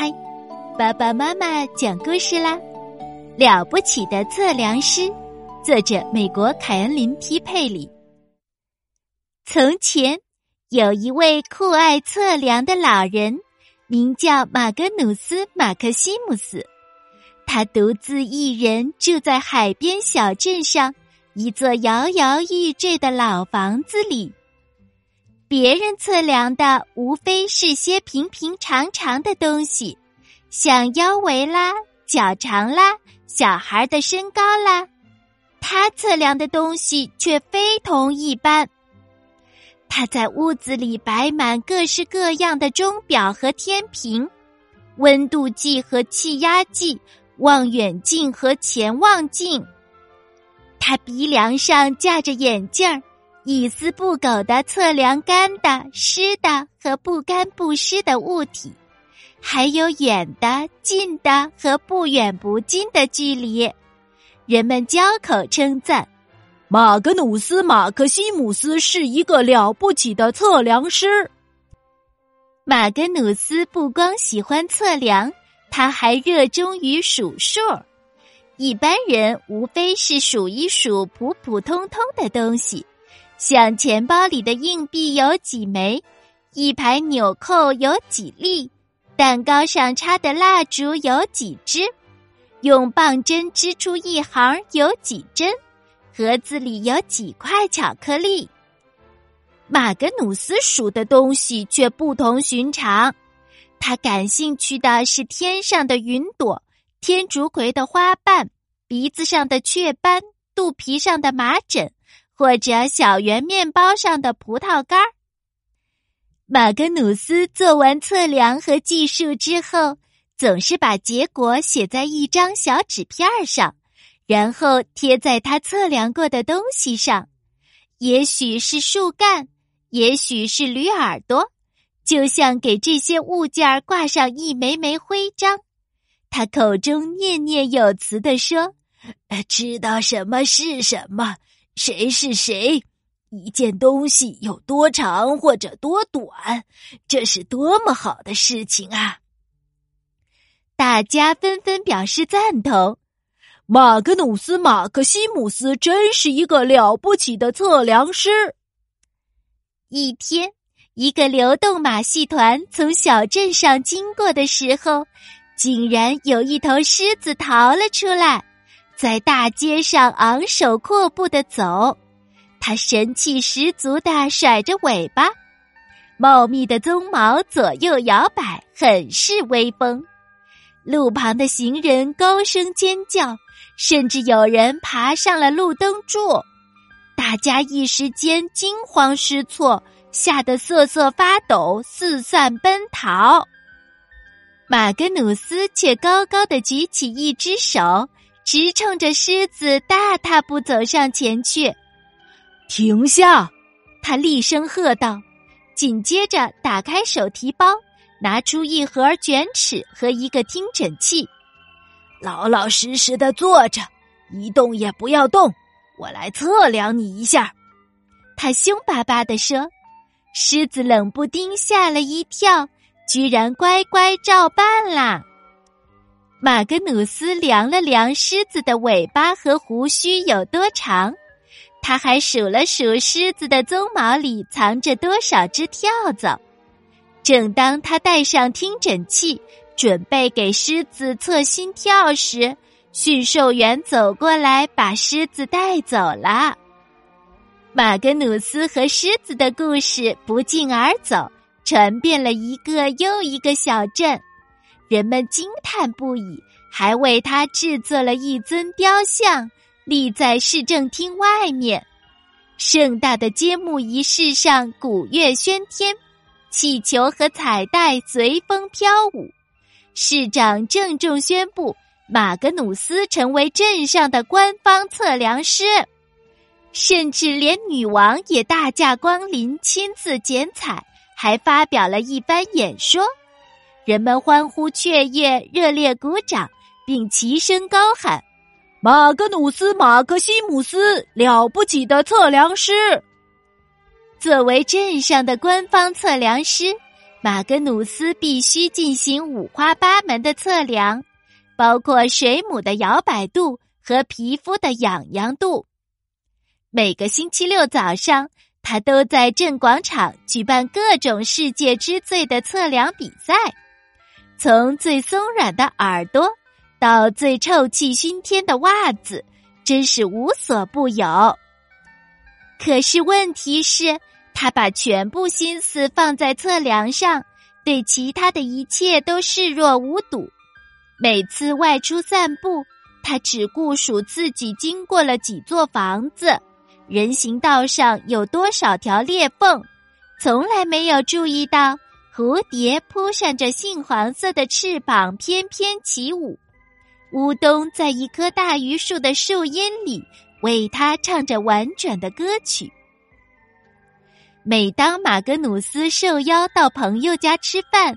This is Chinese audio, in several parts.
嗨，爸爸妈妈讲故事啦！了不起的测量师，作者美国凯恩林 ·P· 佩里。从前有一位酷爱测量的老人，名叫马格努斯·马克西姆斯。他独自一人住在海边小镇上一座摇摇欲坠的老房子里。别人测量的无非是些平平常常的东西，像腰围啦、脚长啦、小孩的身高啦。他测量的东西却非同一般。他在屋子里摆满各式各样的钟表和天平、温度计和气压计、望远镜和潜望镜。他鼻梁上架着眼镜儿。一丝不苟的测量干的、湿的和不干不湿的物体，还有远的、近的和不远不近的距离。人们交口称赞，马格努斯·马克西姆斯是一个了不起的测量师。马格努斯不光喜欢测量，他还热衷于数数。一般人无非是数一数普普通通的东西。像钱包里的硬币有几枚，一排纽扣有几粒，蛋糕上插的蜡烛有几支，用棒针织出一行有几针，盒子里有几块巧克力。马格努斯数的东西却不同寻常，他感兴趣的是天上的云朵、天竺葵的花瓣、鼻子上的雀斑、肚皮上的麻疹。或者小圆面包上的葡萄干儿。马格努斯做完测量和计数之后，总是把结果写在一张小纸片上，然后贴在他测量过的东西上。也许是树干，也许是驴耳朵，就像给这些物件挂上一枚枚徽章。他口中念念有词地说：“知道什么是什么。”谁是谁？一件东西有多长或者多短，这是多么好的事情啊！大家纷纷表示赞同。马格努斯·马克西姆斯真是一个了不起的测量师。一天，一个流动马戏团从小镇上经过的时候，竟然有一头狮子逃了出来。在大街上昂首阔步的走，他神气十足的甩着尾巴，茂密的鬃毛左右摇摆，很是威风。路旁的行人高声尖叫，甚至有人爬上了路灯柱，大家一时间惊慌失措，吓得瑟瑟发抖，四散奔逃。马格努斯却高高的举起一只手。直冲着狮子大踏步走上前去，停下！他厉声喝道。紧接着，打开手提包，拿出一盒卷尺和一个听诊器，老老实实的坐着，一动也不要动。我来测量你一下。他凶巴巴的说。狮子冷不丁吓了一跳，居然乖乖照办啦。马格努斯量了量狮子的尾巴和胡须有多长，他还数了数狮子的鬃毛里藏着多少只跳蚤。正当他戴上听诊器，准备给狮子测心跳时，驯兽员走过来把狮子带走了。马格努斯和狮子的故事不胫而走，传遍了一个又一个小镇。人们惊叹不已，还为他制作了一尊雕像，立在市政厅外面。盛大的揭幕仪式上，鼓乐喧天，气球和彩带随风飘舞。市长郑重宣布，马格努斯成为镇上的官方测量师，甚至连女王也大驾光临，亲自剪彩，还发表了一番演说。人们欢呼雀跃，热烈鼓掌，并齐声高喊：“马格努斯·马克西姆斯，了不起的测量师！”作为镇上的官方测量师，马格努斯必须进行五花八门的测量，包括水母的摇摆度和皮肤的痒痒度。每个星期六早上，他都在镇广场举办各种世界之最的测量比赛，从最松软的耳朵到最臭气熏天的袜子，真是无所不有。可是问题是。他把全部心思放在测量上，对其他的一切都视若无睹。每次外出散步，他只顾数自己经过了几座房子，人行道上有多少条裂缝，从来没有注意到蝴蝶扑扇着杏黄色的翅膀翩翩起舞，乌冬在一棵大榆树的树荫里为他唱着婉转的歌曲。每当马格努斯受邀到朋友家吃饭，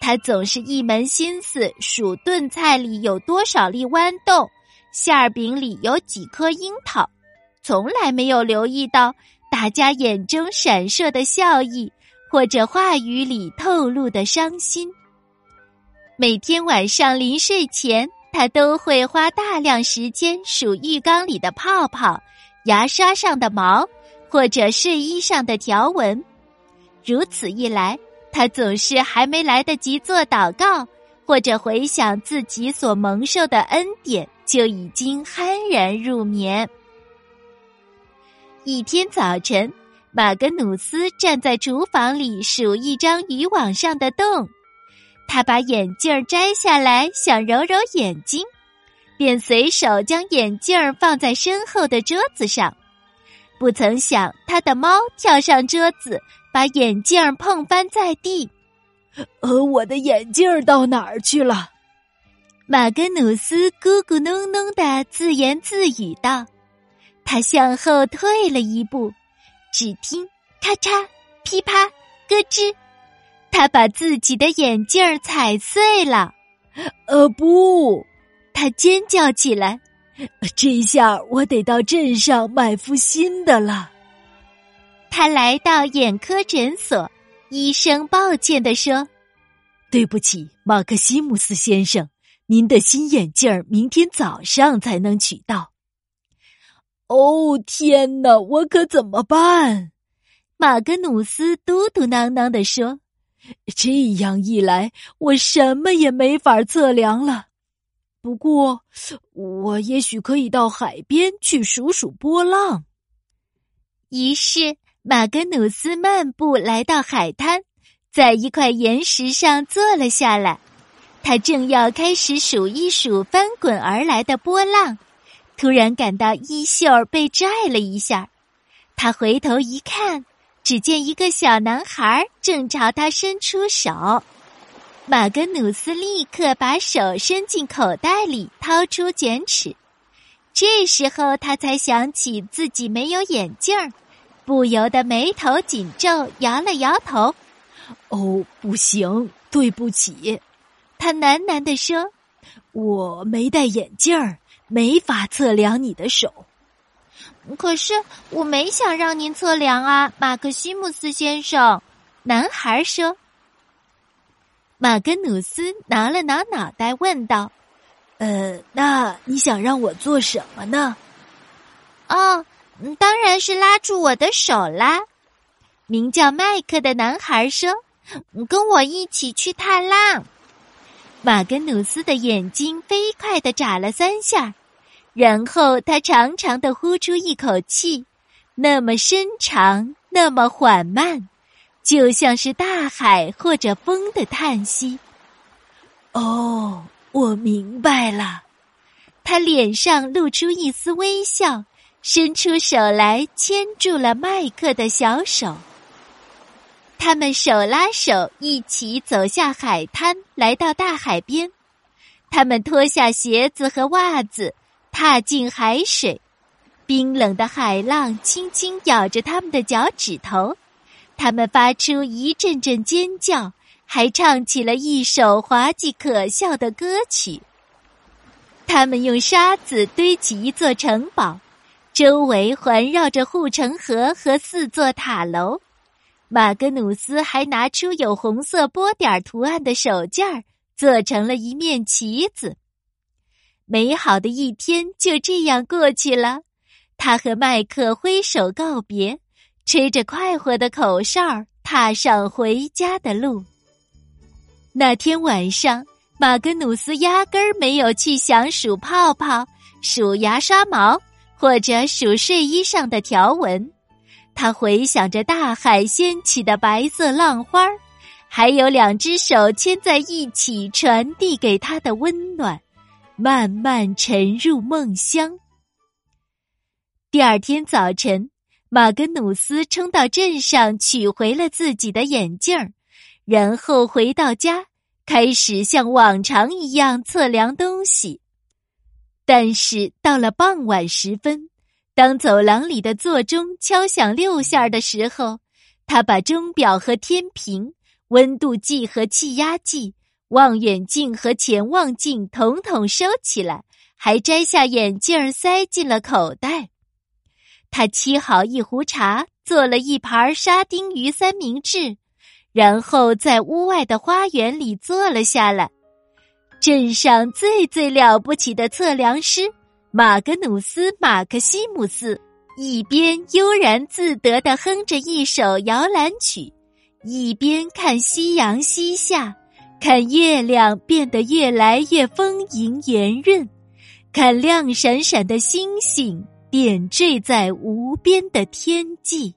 他总是一门心思数炖菜里有多少粒豌豆，馅儿饼里有几颗樱桃，从来没有留意到大家眼中闪烁的笑意或者话语里透露的伤心。每天晚上临睡前，他都会花大量时间数浴缸里的泡泡，牙刷上的毛。或者睡衣上的条纹，如此一来，他总是还没来得及做祷告，或者回想自己所蒙受的恩典，就已经酣然入眠。一天早晨，马格努斯站在厨房里数一张渔网上的洞，他把眼镜摘下来，想揉揉眼睛，便随手将眼镜放在身后的桌子上。不曾想，他的猫跳上桌子，把眼镜碰翻在地。呃，我的眼镜到哪儿去了？马格努斯咕咕哝哝的自言自语道。他向后退了一步，只听咔嚓、噼啪、咯吱，他把自己的眼镜儿踩碎了。呃，不！他尖叫起来。这下我得到镇上买副新的了。他来到眼科诊所，医生抱歉的说：“对不起，马克西姆斯先生，您的新眼镜儿明天早上才能取到。”哦，天哪，我可怎么办？马格努斯嘟嘟囔囔的说：“这样一来，我什么也没法测量了。”不过，我也许可以到海边去数数波浪。于是，马格努斯漫步来到海滩，在一块岩石上坐了下来。他正要开始数一数翻滚而来的波浪，突然感到衣袖被拽了一下。他回头一看，只见一个小男孩正朝他伸出手。马格努斯立刻把手伸进口袋里，掏出卷尺。这时候他才想起自己没有眼镜儿，不由得眉头紧皱，摇了摇头。“哦，不行，对不起。”他喃喃地说，“我没戴眼镜儿，没法测量你的手。可是我没想让您测量啊，马克西姆斯先生。”男孩说。马格努斯挠了挠脑袋，问道：“呃，那你想让我做什么呢？”“哦，当然是拉住我的手啦。”名叫麦克的男孩说：“跟我一起去踏浪。”马格努斯的眼睛飞快的眨了三下，然后他长长的呼出一口气，那么深长，那么缓慢。就像是大海或者风的叹息。哦，我明白了。他脸上露出一丝微笑，伸出手来牵住了麦克的小手。他们手拉手一起走下海滩，来到大海边。他们脱下鞋子和袜子，踏进海水。冰冷的海浪轻轻咬着他们的脚趾头。他们发出一阵阵尖叫，还唱起了一首滑稽可笑的歌曲。他们用沙子堆起一座城堡，周围环绕着护城河和四座塔楼。马格努斯还拿出有红色波点图案的手绢儿，做成了一面旗子。美好的一天就这样过去了。他和麦克挥手告别，吹着快活的口哨，踏上回家的路。那天晚上，马格努斯压根儿没有去想数泡泡、数牙刷毛或者数睡衣上的条纹。他回想着大海掀起的白色浪花，还有两只手牵在一起传递给他的温暖，慢慢沉入梦乡。第二天早晨，马格努斯冲到镇上取回了自己的眼镜儿，然后回到家，开始像往常一样测量东西。但是到了傍晚时分。当走廊里的座钟敲响六下的时候，他把钟表和天平、温度计和气压计、望远镜和潜望镜统统收起来，还摘下眼镜塞进了口袋。他沏好一壶茶，做了一盘沙丁鱼三明治，然后在屋外的花园里坐了下来。镇上最最了不起的测量师。马格努斯·马克西姆斯一边悠然自得地哼着一首摇篮曲，一边看夕阳西下，看月亮变得越来越丰盈圆润，看亮闪闪的星星点缀在无边的天际。